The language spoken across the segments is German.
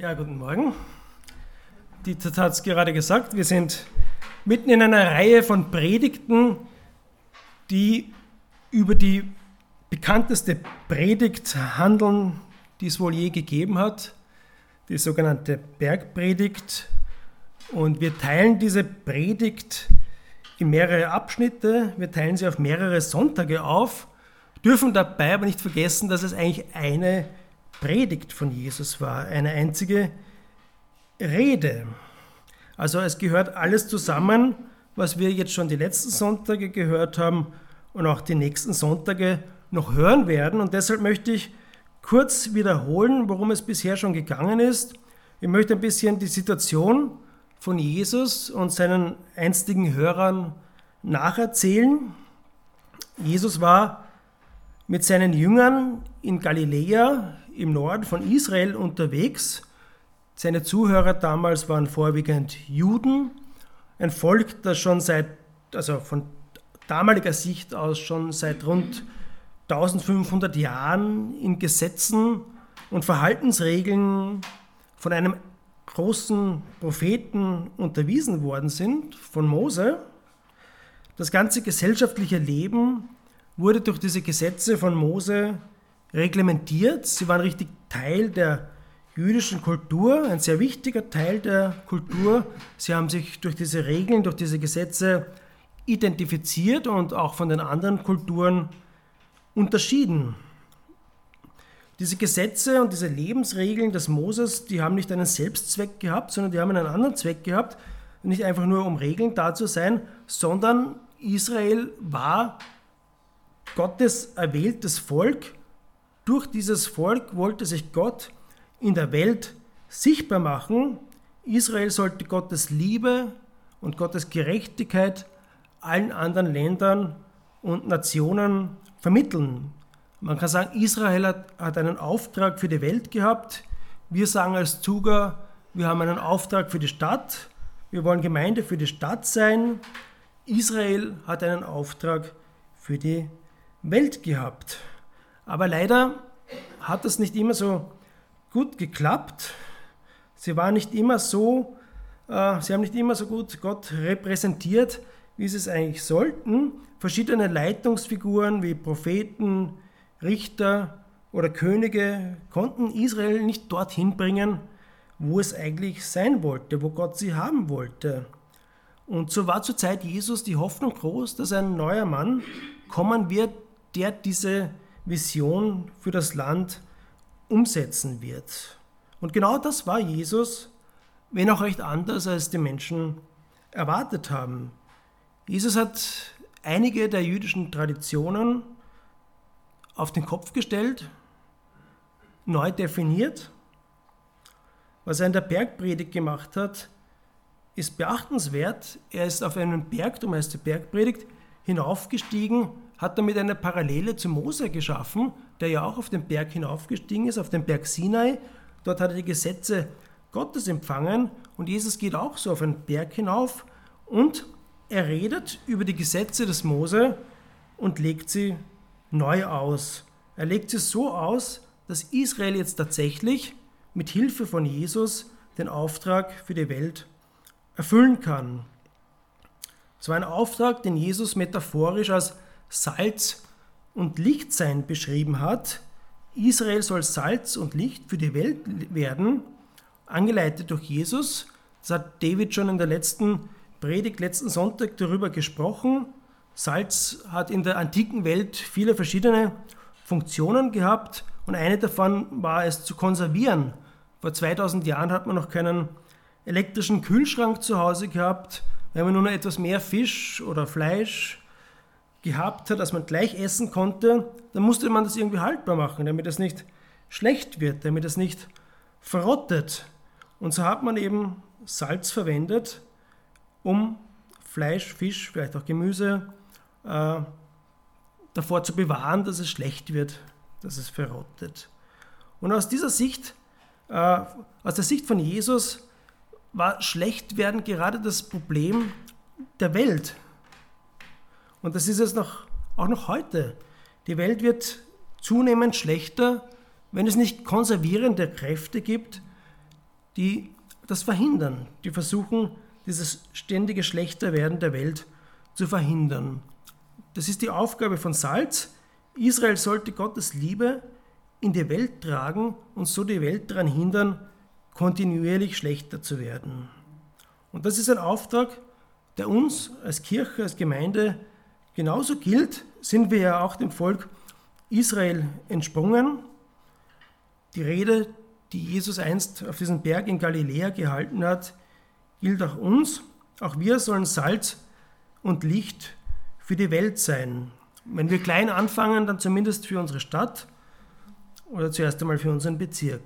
Ja, guten Morgen. Dieter hat es gerade gesagt, wir sind mitten in einer Reihe von Predigten, die über die bekannteste Predigt handeln, die es wohl je gegeben hat, die sogenannte Bergpredigt. Und wir teilen diese Predigt in mehrere Abschnitte, wir teilen sie auf mehrere Sonntage auf, dürfen dabei aber nicht vergessen, dass es eigentlich eine Predigt von Jesus war, eine einzige Rede. Also es gehört alles zusammen, was wir jetzt schon die letzten Sonntage gehört haben und auch die nächsten Sonntage noch hören werden. Und deshalb möchte ich kurz wiederholen, worum es bisher schon gegangen ist. Ich möchte ein bisschen die Situation von Jesus und seinen einstigen Hörern nacherzählen. Jesus war mit seinen Jüngern in Galiläa im Norden von Israel unterwegs. Seine Zuhörer damals waren vorwiegend Juden, ein Volk, das schon seit, also von damaliger Sicht aus schon seit rund 1500 Jahren in Gesetzen und Verhaltensregeln von einem großen Propheten unterwiesen worden sind, von Mose. Das ganze gesellschaftliche Leben wurde durch diese Gesetze von Mose reglementiert. Sie waren richtig Teil der jüdischen Kultur, ein sehr wichtiger Teil der Kultur. Sie haben sich durch diese Regeln, durch diese Gesetze identifiziert und auch von den anderen Kulturen unterschieden. Diese Gesetze und diese Lebensregeln des Moses, die haben nicht einen Selbstzweck gehabt, sondern die haben einen anderen Zweck gehabt. Nicht einfach nur um Regeln da zu sein, sondern Israel war Gottes erwähltes Volk durch dieses Volk wollte sich Gott in der Welt sichtbar machen. Israel sollte Gottes Liebe und Gottes Gerechtigkeit allen anderen Ländern und Nationen vermitteln. Man kann sagen, Israel hat, einen Auftrag für die Welt gehabt. Wir sagen als Zuger, wir haben einen Auftrag für die Stadt. Wir wollen Gemeinde für die Stadt sein. Israel hat einen Auftrag für die Welt gehabt. Aber leider hat das nicht immer so gut geklappt. Sie waren nicht immer so, äh, sie haben nicht immer so gut Gott repräsentiert, wie sie es eigentlich sollten. Verschiedene Leitungsfiguren wie Propheten, Richter oder Könige konnten Israel nicht dorthin bringen, wo es eigentlich sein wollte, wo Gott sie haben wollte. Und so war zur Zeit Jesus die Hoffnung groß, dass ein neuer Mann kommen wird, der diese Vision für das Land umsetzen wird. Und genau das war Jesus, wenn auch recht anders, als die Menschen erwartet haben. Jesus hat einige der jüdischen Traditionen auf den Kopf gestellt, neu definiert. Was er in der Bergpredigt gemacht hat, ist beachtenswert. Er ist auf einen Berg, darum heißt die Bergpredigt, hinaufgestiegen hat damit eine Parallele zu Mose geschaffen, der ja auch auf den Berg hinaufgestiegen ist, auf den Berg Sinai. Dort hat er die Gesetze Gottes empfangen und Jesus geht auch so auf einen Berg hinauf und er redet über die Gesetze des Mose und legt sie neu aus. Er legt sie so aus, dass Israel jetzt tatsächlich mit Hilfe von Jesus den Auftrag für die Welt erfüllen kann. Es war ein Auftrag, den Jesus metaphorisch als Salz und Licht sein beschrieben hat. Israel soll Salz und Licht für die Welt werden, angeleitet durch Jesus. Das hat David schon in der letzten Predigt, letzten Sonntag darüber gesprochen. Salz hat in der antiken Welt viele verschiedene Funktionen gehabt und eine davon war es zu konservieren. Vor 2000 Jahren hat man noch keinen elektrischen Kühlschrank zu Hause gehabt. Wenn man nur noch etwas mehr Fisch oder Fleisch gehabt hat, dass man gleich essen konnte, dann musste man das irgendwie haltbar machen, damit es nicht schlecht wird, damit es nicht verrottet. Und so hat man eben Salz verwendet, um Fleisch, Fisch, vielleicht auch Gemüse äh, davor zu bewahren, dass es schlecht wird, dass es verrottet. Und aus dieser Sicht, äh, aus der Sicht von Jesus, war Schlechtwerden gerade das Problem der Welt, und das ist es noch, auch noch heute. Die Welt wird zunehmend schlechter, wenn es nicht konservierende Kräfte gibt, die das verhindern, die versuchen, dieses ständige Schlechterwerden der Welt zu verhindern. Das ist die Aufgabe von Salz. Israel sollte Gottes Liebe in die Welt tragen und so die Welt daran hindern, kontinuierlich schlechter zu werden. Und das ist ein Auftrag, der uns als Kirche, als Gemeinde genauso gilt, sind wir ja auch dem Volk Israel entsprungen. Die Rede, die Jesus einst auf diesem Berg in Galiläa gehalten hat, gilt auch uns. Auch wir sollen Salz und Licht für die Welt sein. Wenn wir klein anfangen, dann zumindest für unsere Stadt oder zuerst einmal für unseren Bezirk.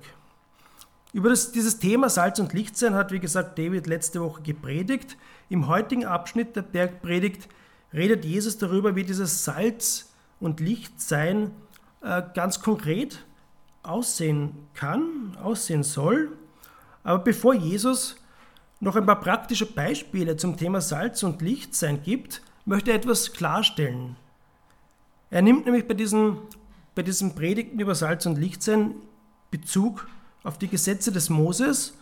Über das, dieses Thema Salz und Licht sein hat, wie gesagt, David letzte Woche gepredigt. Im heutigen Abschnitt der Bergpredigt redet Jesus darüber, wie dieses Salz und Lichtsein äh, ganz konkret aussehen kann, aussehen soll. Aber bevor Jesus noch ein paar praktische Beispiele zum Thema Salz und Lichtsein gibt, möchte er etwas klarstellen. Er nimmt nämlich bei diesen, bei diesen Predigten über Salz und Lichtsein Bezug auf die Gesetze des Moses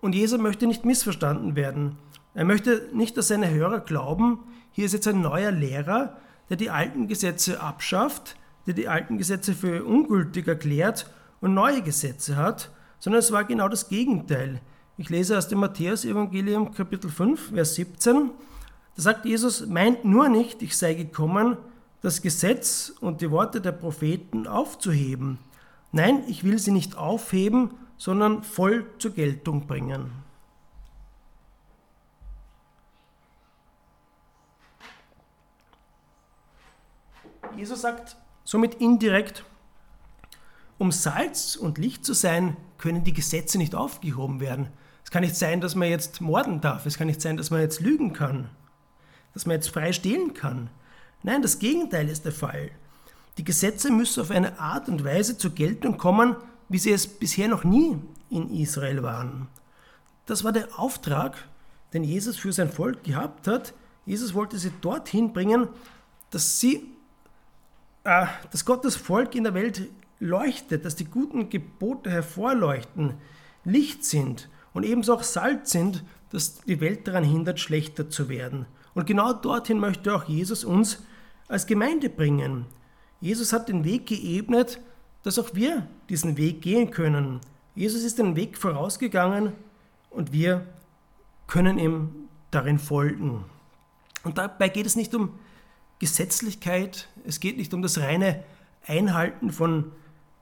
und Jesus möchte nicht missverstanden werden. Er möchte nicht, dass seine Hörer glauben, hier ist jetzt ein neuer Lehrer, der die alten Gesetze abschafft, der die alten Gesetze für ungültig erklärt und neue Gesetze hat, sondern es war genau das Gegenteil. Ich lese aus dem Matthäus-Evangelium Kapitel 5, Vers 17. Da sagt Jesus, meint nur nicht, ich sei gekommen, das Gesetz und die Worte der Propheten aufzuheben. Nein, ich will sie nicht aufheben, sondern voll zur Geltung bringen. Jesus sagt somit indirekt, um Salz und Licht zu sein, können die Gesetze nicht aufgehoben werden. Es kann nicht sein, dass man jetzt morden darf. Es kann nicht sein, dass man jetzt lügen kann. Dass man jetzt frei stehlen kann. Nein, das Gegenteil ist der Fall. Die Gesetze müssen auf eine Art und Weise zur Geltung kommen, wie sie es bisher noch nie in Israel waren. Das war der Auftrag, den Jesus für sein Volk gehabt hat. Jesus wollte sie dorthin bringen, dass sie dass Gottes Volk in der Welt leuchtet, dass die guten Gebote hervorleuchten, Licht sind und ebenso auch Salz sind, dass die Welt daran hindert, schlechter zu werden. Und genau dorthin möchte auch Jesus uns als Gemeinde bringen. Jesus hat den Weg geebnet, dass auch wir diesen Weg gehen können. Jesus ist den Weg vorausgegangen und wir können ihm darin folgen. Und dabei geht es nicht um Gesetzlichkeit, es geht nicht um das reine Einhalten von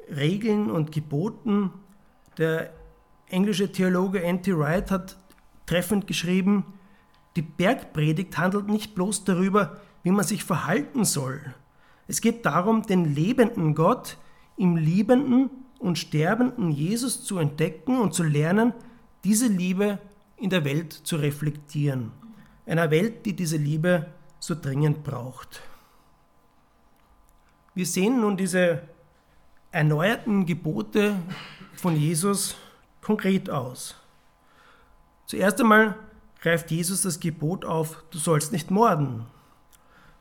Regeln und Geboten. Der englische Theologe N.T. Wright hat treffend geschrieben, die Bergpredigt handelt nicht bloß darüber, wie man sich verhalten soll. Es geht darum, den lebenden Gott im liebenden und sterbenden Jesus zu entdecken und zu lernen, diese Liebe in der Welt zu reflektieren. Einer Welt, die diese Liebe so dringend braucht. Wir sehen nun diese erneuerten Gebote von Jesus konkret aus. Zuerst einmal greift Jesus das Gebot auf, du sollst nicht morden.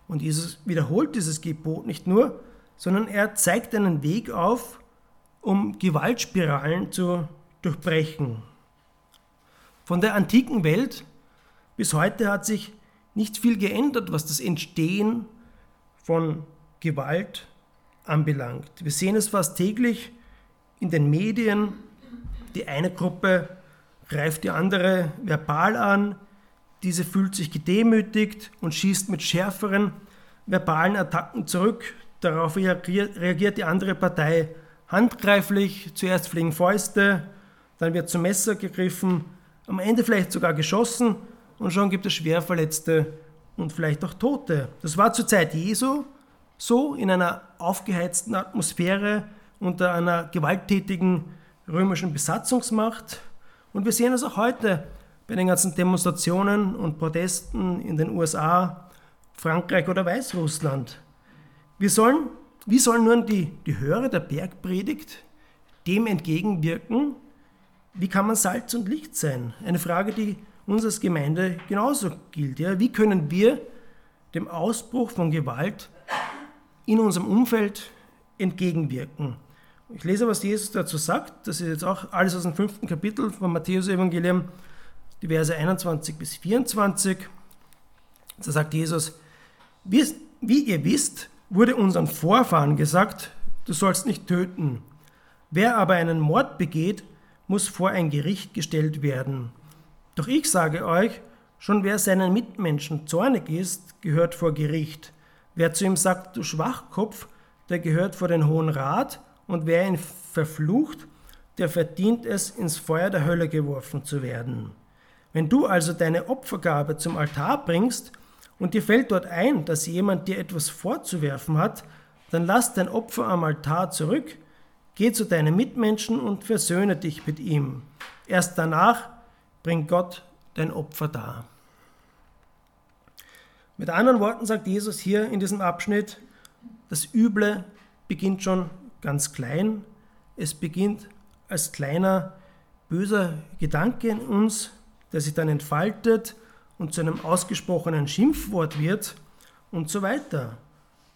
Und Jesus wiederholt dieses Gebot nicht nur, sondern er zeigt einen Weg auf, um Gewaltspiralen zu durchbrechen. Von der antiken Welt bis heute hat sich nicht viel geändert, was das Entstehen von Gewalt anbelangt. Wir sehen es fast täglich in den Medien. Die eine Gruppe greift die andere verbal an, diese fühlt sich gedemütigt und schießt mit schärferen verbalen Attacken zurück. Darauf reagiert die andere Partei handgreiflich. Zuerst fliegen Fäuste, dann wird zum Messer gegriffen, am Ende vielleicht sogar geschossen und schon gibt es Schwerverletzte und vielleicht auch Tote. Das war zur Zeit Jesu so in einer aufgeheizten Atmosphäre unter einer gewalttätigen römischen Besatzungsmacht. Und wir sehen es auch heute bei den ganzen Demonstrationen und Protesten in den USA, Frankreich oder Weißrussland. Wir sollen, wie sollen nun die, die Hörer der Bergpredigt dem entgegenwirken? Wie kann man Salz und Licht sein? Eine Frage, die uns als Gemeinde genauso gilt. Ja? Wie können wir dem Ausbruch von Gewalt in unserem Umfeld entgegenwirken? Ich lese, was Jesus dazu sagt. Das ist jetzt auch alles aus dem fünften Kapitel vom Matthäus-Evangelium, die Verse 21 bis 24. Da sagt Jesus, wie, wie ihr wisst, wurde unseren Vorfahren gesagt, du sollst nicht töten. Wer aber einen Mord begeht, muss vor ein Gericht gestellt werden. Doch ich sage euch, schon wer seinen Mitmenschen zornig ist, gehört vor Gericht. Wer zu ihm sagt, du Schwachkopf, der gehört vor den Hohen Rat, und wer ihn verflucht, der verdient es, ins Feuer der Hölle geworfen zu werden. Wenn du also deine Opfergabe zum Altar bringst und dir fällt dort ein, dass jemand dir etwas vorzuwerfen hat, dann lass dein Opfer am Altar zurück, geh zu deinen Mitmenschen und versöhne dich mit ihm. Erst danach bring Gott dein Opfer dar. Mit anderen Worten sagt Jesus hier in diesem Abschnitt, das Üble beginnt schon ganz klein. Es beginnt als kleiner böser Gedanke in uns, der sich dann entfaltet und zu einem ausgesprochenen Schimpfwort wird und so weiter.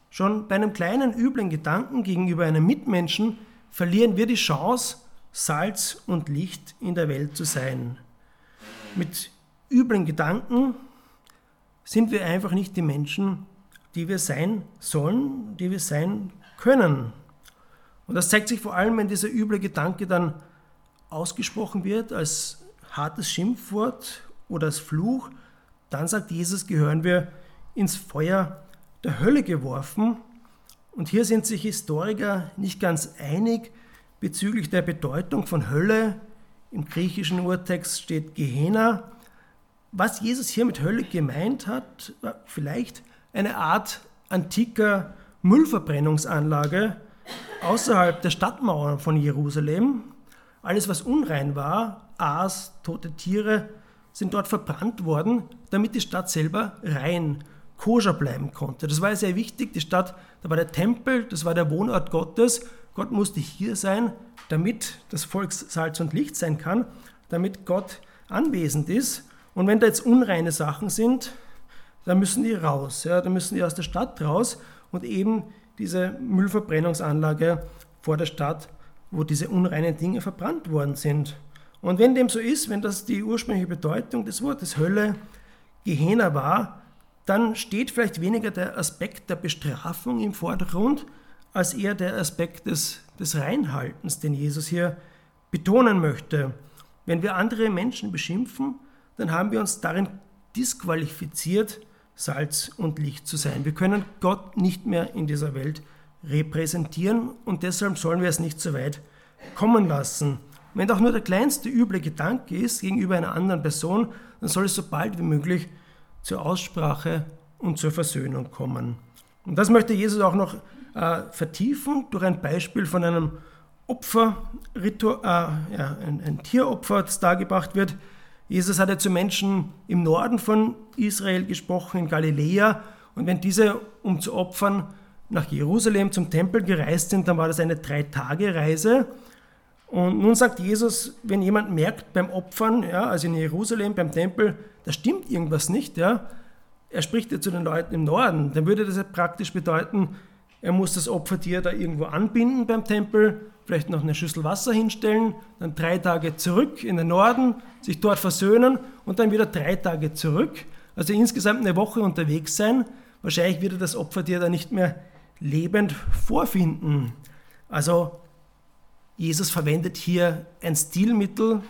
Schon bei einem kleinen üblen Gedanken gegenüber einem Mitmenschen verlieren wir die Chance, Salz und Licht in der Welt zu sein. Mit üblen Gedanken sind wir einfach nicht die Menschen, die wir sein sollen, die wir sein können. Und das zeigt sich vor allem, wenn dieser üble Gedanke dann ausgesprochen wird als hartes Schimpfwort oder als Fluch, dann sagt Jesus, gehören wir ins Feuer der Hölle geworfen. Und hier sind sich Historiker nicht ganz einig bezüglich der Bedeutung von Hölle. Im griechischen Urtext steht Gehenna. Was Jesus hier mit Hölle gemeint hat, war vielleicht eine Art antiker Müllverbrennungsanlage außerhalb der Stadtmauern von Jerusalem. Alles, was unrein war, Aas, tote Tiere, sind dort verbrannt worden, damit die Stadt selber rein, koscher bleiben konnte. Das war sehr wichtig. Die Stadt, da war der Tempel, das war der Wohnort Gottes. Gott musste hier sein, damit das Volk Salz und Licht sein kann, damit Gott anwesend ist. Und wenn da jetzt unreine Sachen sind, dann müssen die raus. Ja, dann müssen die aus der Stadt raus und eben diese Müllverbrennungsanlage vor der Stadt, wo diese unreinen Dinge verbrannt worden sind. Und wenn dem so ist, wenn das die ursprüngliche Bedeutung des Wortes Hölle Gehenna war, dann steht vielleicht weniger der Aspekt der Bestrafung im Vordergrund, als eher der Aspekt des, des Reinhaltens, den Jesus hier betonen möchte. Wenn wir andere Menschen beschimpfen, dann haben wir uns darin disqualifiziert, Salz und Licht zu sein. Wir können Gott nicht mehr in dieser Welt repräsentieren und deshalb sollen wir es nicht so weit kommen lassen. Wenn auch nur der kleinste üble Gedanke ist gegenüber einer anderen Person, dann soll es so bald wie möglich zur Aussprache und zur Versöhnung kommen. Und das möchte Jesus auch noch äh, vertiefen durch ein Beispiel von einem Opferritual, äh, ja, ein, ein Tieropfer, das dargebracht wird. Jesus hat ja zu Menschen im Norden von Israel gesprochen, in Galiläa. Und wenn diese, um zu opfern, nach Jerusalem zum Tempel gereist sind, dann war das eine Drei-Tage-Reise. Und nun sagt Jesus, wenn jemand merkt beim Opfern, ja, also in Jerusalem, beim Tempel, da stimmt irgendwas nicht, ja, er spricht ja zu den Leuten im Norden, dann würde das ja praktisch bedeuten, er muss das Opfertier da irgendwo anbinden beim Tempel, vielleicht noch eine Schüssel Wasser hinstellen, dann drei Tage zurück in den Norden, sich dort versöhnen und dann wieder drei Tage zurück. Also insgesamt eine Woche unterwegs sein. Wahrscheinlich würde das Opfertier da nicht mehr lebend vorfinden. Also Jesus verwendet hier ein Stilmittel,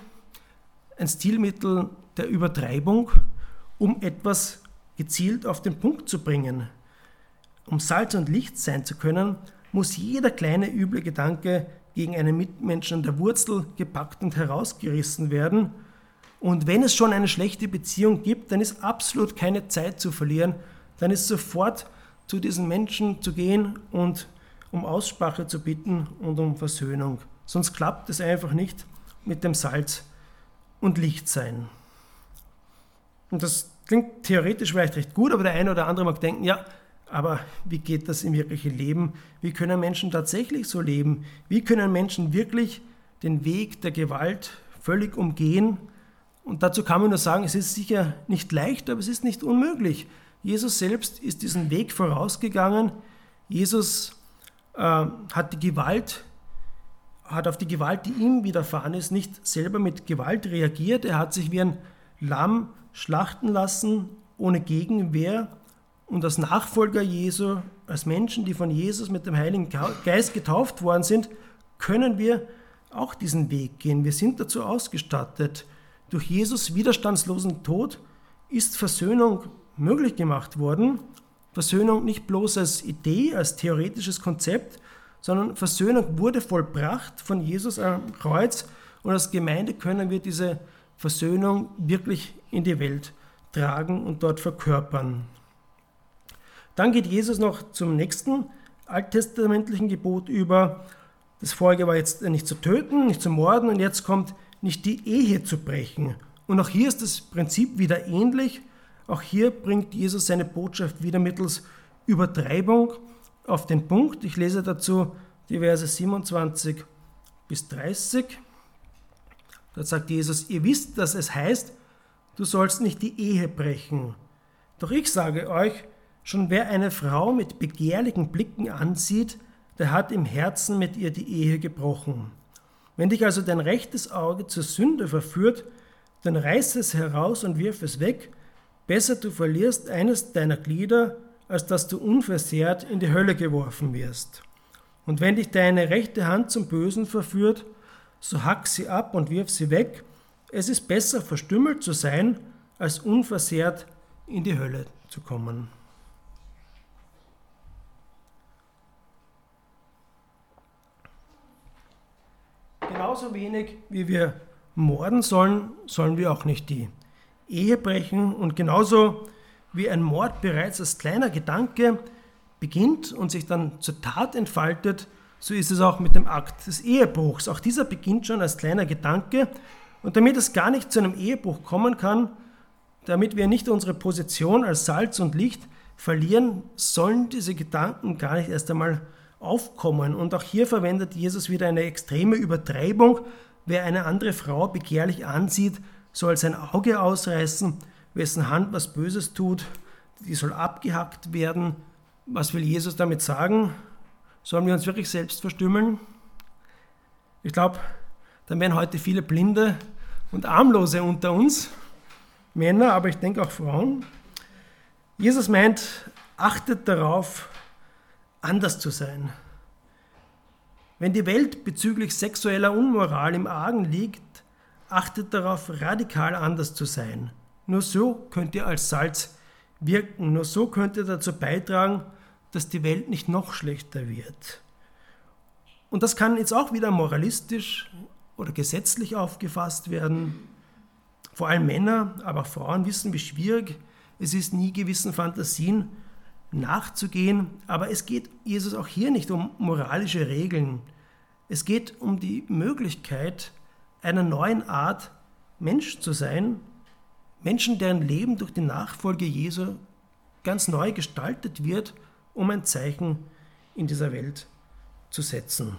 ein Stilmittel der Übertreibung, um etwas gezielt auf den Punkt zu bringen. Um Salz und Licht sein zu können, muss jeder kleine üble Gedanke gegen einen Mitmenschen an der Wurzel gepackt und herausgerissen werden. Und wenn es schon eine schlechte Beziehung gibt, dann ist absolut keine Zeit zu verlieren. Dann ist sofort zu diesen Menschen zu gehen und um Aussprache zu bitten und um Versöhnung. Sonst klappt es einfach nicht mit dem Salz und Lichtsein. Und das klingt theoretisch vielleicht recht gut, aber der eine oder andere mag denken, ja, aber wie geht das im wirklichen Leben? Wie können Menschen tatsächlich so leben? Wie können Menschen wirklich den Weg der Gewalt völlig umgehen? Und dazu kann man nur sagen, es ist sicher nicht leicht, aber es ist nicht unmöglich. Jesus selbst ist diesen Weg vorausgegangen. Jesus äh, hat die Gewalt hat auf die Gewalt, die ihm widerfahren ist, nicht selber mit Gewalt reagiert. Er hat sich wie ein Lamm schlachten lassen, ohne Gegenwehr. Und als Nachfolger Jesu, als Menschen, die von Jesus mit dem Heiligen Geist getauft worden sind, können wir auch diesen Weg gehen. Wir sind dazu ausgestattet. Durch Jesus widerstandslosen Tod ist Versöhnung möglich gemacht worden. Versöhnung nicht bloß als Idee, als theoretisches Konzept, sondern Versöhnung wurde vollbracht von Jesus am Kreuz und als Gemeinde können wir diese Versöhnung wirklich in die Welt tragen und dort verkörpern. Dann geht Jesus noch zum nächsten alttestamentlichen Gebot über. Das vorige war jetzt nicht zu töten, nicht zu morden und jetzt kommt nicht die Ehe zu brechen. Und auch hier ist das Prinzip wieder ähnlich. Auch hier bringt Jesus seine Botschaft wieder mittels Übertreibung auf den Punkt. Ich lese dazu die Verse 27 bis 30. Dort sagt Jesus, ihr wisst, dass es heißt, du sollst nicht die Ehe brechen. Doch ich sage euch, schon wer eine Frau mit begehrlichen Blicken ansieht, der hat im Herzen mit ihr die Ehe gebrochen. Wenn dich also dein rechtes Auge zur Sünde verführt, dann reiß es heraus und wirf es weg. Besser du verlierst eines deiner Glieder, als dass du unversehrt in die Hölle geworfen wirst. Und wenn dich deine rechte Hand zum Bösen verführt, so hack sie ab und wirf sie weg. Es ist besser, verstümmelt zu sein, als unversehrt in die Hölle zu kommen. Genauso wenig wie wir morden sollen, sollen wir auch nicht die Ehe brechen. Und genauso wie ein Mord bereits als kleiner Gedanke beginnt und sich dann zur Tat entfaltet, so ist es auch mit dem Akt des Ehebruchs. Auch dieser beginnt schon als kleiner Gedanke. Und damit es gar nicht zu einem Ehebruch kommen kann, damit wir nicht unsere Position als Salz und Licht verlieren, sollen diese Gedanken gar nicht erst einmal aufkommen. Und auch hier verwendet Jesus wieder eine extreme Übertreibung. Wer eine andere Frau begehrlich ansieht, soll sein Auge ausreißen, wessen Hand was Böses tut, die soll abgehackt werden. Was will Jesus damit sagen? Sollen wir uns wirklich selbst verstümmeln? Ich glaube, dann wären heute viele Blinde und Armlose unter uns, Männer, aber ich denke auch Frauen. Jesus meint, achtet darauf, anders zu sein. Wenn die Welt bezüglich sexueller Unmoral im Argen liegt, achtet darauf, radikal anders zu sein. Nur so könnt ihr als Salz wirken, nur so könnt ihr dazu beitragen, dass die Welt nicht noch schlechter wird. Und das kann jetzt auch wieder moralistisch oder gesetzlich aufgefasst werden. Vor allem Männer, aber auch Frauen wissen, wie schwierig es ist, nie gewissen Fantasien nachzugehen. Aber es geht Jesus auch hier nicht um moralische Regeln. Es geht um die Möglichkeit einer neuen Art Mensch zu sein. Menschen, deren Leben durch die Nachfolge Jesu ganz neu gestaltet wird um ein Zeichen in dieser Welt zu setzen.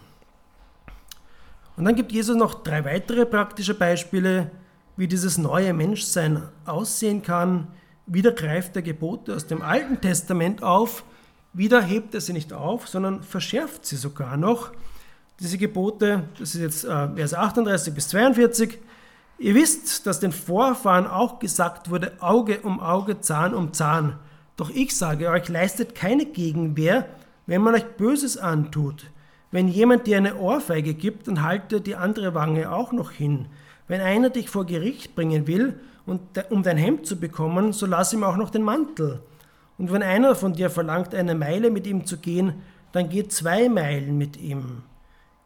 Und dann gibt Jesus noch drei weitere praktische Beispiele, wie dieses neue Menschsein aussehen kann. Wieder greift er Gebote aus dem Alten Testament auf, wieder hebt er sie nicht auf, sondern verschärft sie sogar noch. Diese Gebote, das ist jetzt äh, Verse 38 bis 42, ihr wisst, dass den Vorfahren auch gesagt wurde, Auge um Auge, Zahn um Zahn. Doch ich sage euch, leistet keine Gegenwehr, wenn man euch Böses antut. Wenn jemand dir eine Ohrfeige gibt, dann halte die andere Wange auch noch hin. Wenn einer dich vor Gericht bringen will, und um dein Hemd zu bekommen, so lass ihm auch noch den Mantel. Und wenn einer von dir verlangt, eine Meile mit ihm zu gehen, dann geh zwei Meilen mit ihm.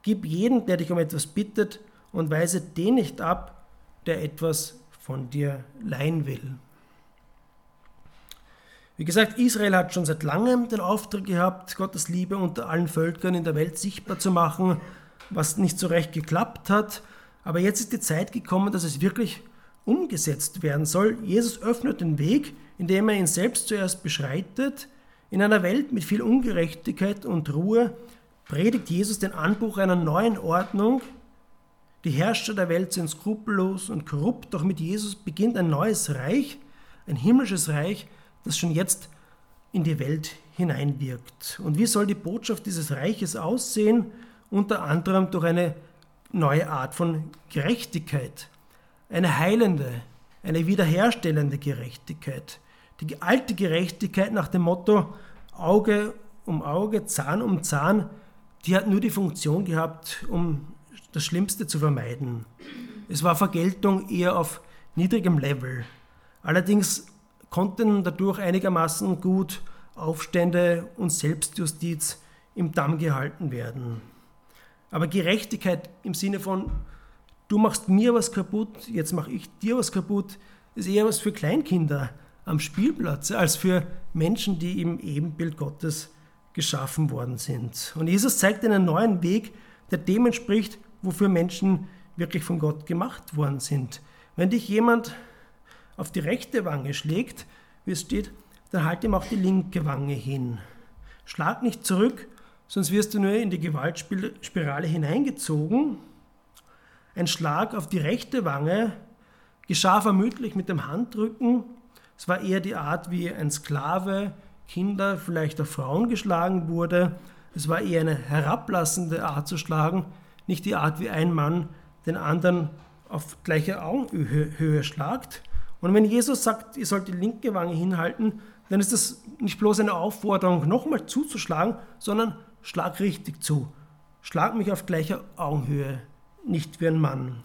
Gib jeden, der dich um etwas bittet, und weise den nicht ab, der etwas von dir leihen will. Wie gesagt, Israel hat schon seit langem den Auftrag gehabt, Gottes Liebe unter allen Völkern in der Welt sichtbar zu machen, was nicht so recht geklappt hat. Aber jetzt ist die Zeit gekommen, dass es wirklich umgesetzt werden soll. Jesus öffnet den Weg, indem er ihn selbst zuerst beschreitet. In einer Welt mit viel Ungerechtigkeit und Ruhe predigt Jesus den Anbruch einer neuen Ordnung. Die Herrscher der Welt sind skrupellos und korrupt, doch mit Jesus beginnt ein neues Reich, ein himmlisches Reich, das schon jetzt in die Welt hineinwirkt. Und wie soll die Botschaft dieses Reiches aussehen? Unter anderem durch eine neue Art von Gerechtigkeit. Eine heilende, eine wiederherstellende Gerechtigkeit. Die alte Gerechtigkeit nach dem Motto Auge um Auge, Zahn um Zahn, die hat nur die Funktion gehabt, um das Schlimmste zu vermeiden. Es war Vergeltung eher auf niedrigem Level. Allerdings konnten dadurch einigermaßen gut Aufstände und Selbstjustiz im Damm gehalten werden. Aber Gerechtigkeit im Sinne von, du machst mir was kaputt, jetzt mache ich dir was kaputt, ist eher was für Kleinkinder am Spielplatz als für Menschen, die im Ebenbild Gottes geschaffen worden sind. Und Jesus zeigt einen neuen Weg, der dem entspricht, wofür Menschen wirklich von Gott gemacht worden sind. Wenn dich jemand auf die rechte Wange schlägt, wie es steht, dann halt ihm auch die linke Wange hin. Schlag nicht zurück, sonst wirst du nur in die Gewaltspirale hineingezogen. Ein Schlag auf die rechte Wange geschah vermutlich mit dem Handrücken. Es war eher die Art, wie ein Sklave Kinder, vielleicht auch Frauen geschlagen wurde. Es war eher eine herablassende Art zu schlagen, nicht die Art, wie ein Mann den anderen auf gleicher Augenhöhe schlagt. Und wenn Jesus sagt, ihr sollt die linke Wange hinhalten, dann ist das nicht bloß eine Aufforderung, nochmal zuzuschlagen, sondern schlag richtig zu. Schlag mich auf gleicher Augenhöhe, nicht wie ein Mann.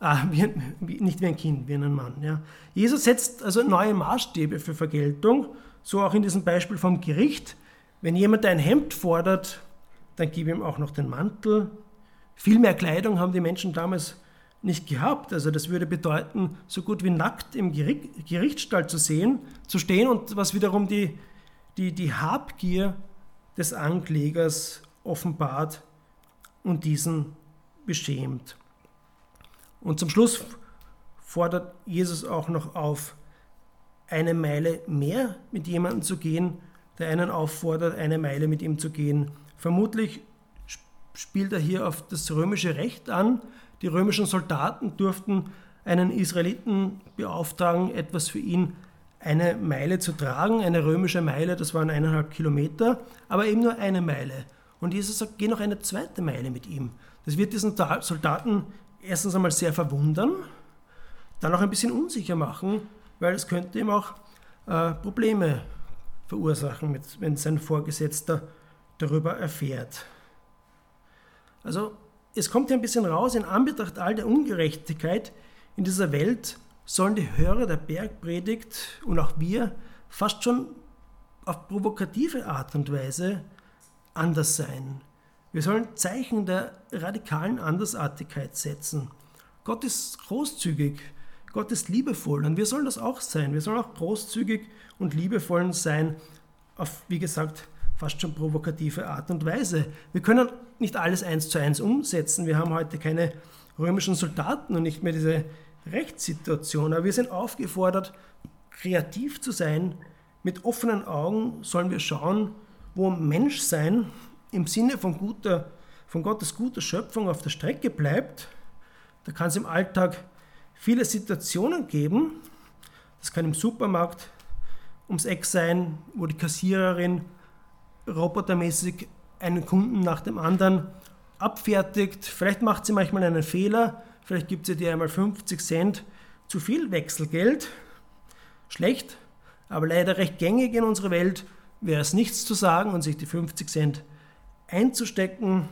Ah, wie ein, wie, nicht wie ein Kind, wie ein Mann. Ja. Jesus setzt also neue Maßstäbe für Vergeltung, so auch in diesem Beispiel vom Gericht. Wenn jemand ein Hemd fordert, dann gib ihm auch noch den Mantel. Viel mehr Kleidung haben die Menschen damals nicht gehabt. Also das würde bedeuten, so gut wie nackt im Gerichtsstall zu sehen, zu stehen und was wiederum die, die, die Habgier des Anklägers offenbart und diesen beschämt. Und zum Schluss fordert Jesus auch noch auf, eine Meile mehr mit jemandem zu gehen, der einen auffordert, eine Meile mit ihm zu gehen. Vermutlich spielt er hier auf das römische Recht an, die römischen Soldaten durften einen Israeliten beauftragen, etwas für ihn eine Meile zu tragen. Eine römische Meile, das waren eineinhalb Kilometer, aber eben nur eine Meile. Und Jesus sagt, geh noch eine zweite Meile mit ihm. Das wird diesen Soldaten erstens einmal sehr verwundern, dann auch ein bisschen unsicher machen, weil es könnte ihm auch äh, Probleme verursachen, mit, wenn sein Vorgesetzter darüber erfährt. Also es kommt hier ein bisschen raus, in Anbetracht all der Ungerechtigkeit in dieser Welt sollen die Hörer der Bergpredigt und auch wir fast schon auf provokative Art und Weise anders sein. Wir sollen Zeichen der radikalen Andersartigkeit setzen. Gott ist großzügig, Gott ist liebevoll und wir sollen das auch sein. Wir sollen auch großzügig und liebevoll sein, auf, wie gesagt, fast schon provokative Art und Weise. Wir können nicht alles eins zu eins umsetzen. Wir haben heute keine römischen Soldaten und nicht mehr diese Rechtssituation. Aber wir sind aufgefordert, kreativ zu sein. Mit offenen Augen sollen wir schauen, wo Menschsein im Sinne von, guter, von Gottes guter Schöpfung auf der Strecke bleibt. Da kann es im Alltag viele Situationen geben. Das kann im Supermarkt ums Eck sein, wo die Kassiererin robotermäßig einen Kunden nach dem anderen abfertigt. Vielleicht macht sie manchmal einen Fehler, vielleicht gibt sie dir einmal 50 Cent zu viel Wechselgeld. Schlecht, aber leider recht gängig in unserer Welt wäre es nichts zu sagen und sich die 50 Cent einzustecken.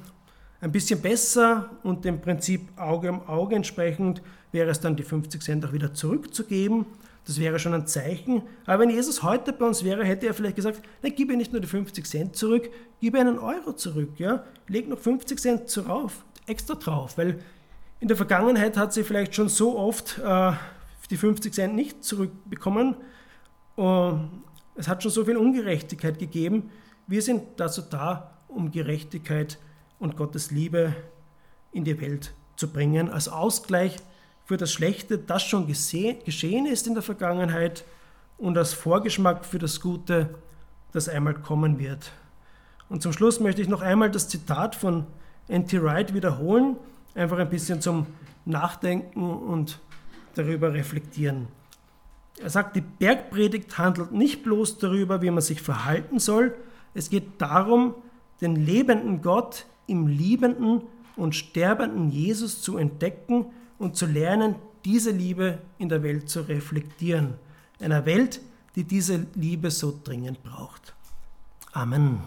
Ein bisschen besser und dem Prinzip Auge um Auge entsprechend wäre es dann, die 50 Cent auch wieder zurückzugeben. Das wäre schon ein Zeichen. Aber wenn Jesus heute bei uns wäre, hätte er vielleicht gesagt, nein, gib ihr nicht nur die 50 Cent zurück, gib ihr einen Euro zurück. Ja? Leg noch 50 Cent drauf, extra drauf, weil in der Vergangenheit hat sie vielleicht schon so oft äh, die 50 Cent nicht zurückbekommen. Und es hat schon so viel Ungerechtigkeit gegeben. Wir sind dazu da, um Gerechtigkeit und Gottes Liebe in die Welt zu bringen, als Ausgleich für das Schlechte, das schon geschehen ist in der Vergangenheit und als Vorgeschmack für das Gute, das einmal kommen wird. Und zum Schluss möchte ich noch einmal das Zitat von N.T. Wright wiederholen, einfach ein bisschen zum Nachdenken und darüber reflektieren. Er sagt, die Bergpredigt handelt nicht bloß darüber, wie man sich verhalten soll, es geht darum, den lebenden Gott im Liebenden und sterbenden Jesus zu entdecken und zu lernen, diese Liebe in der Welt zu reflektieren. Einer Welt, die diese Liebe so dringend braucht. Amen.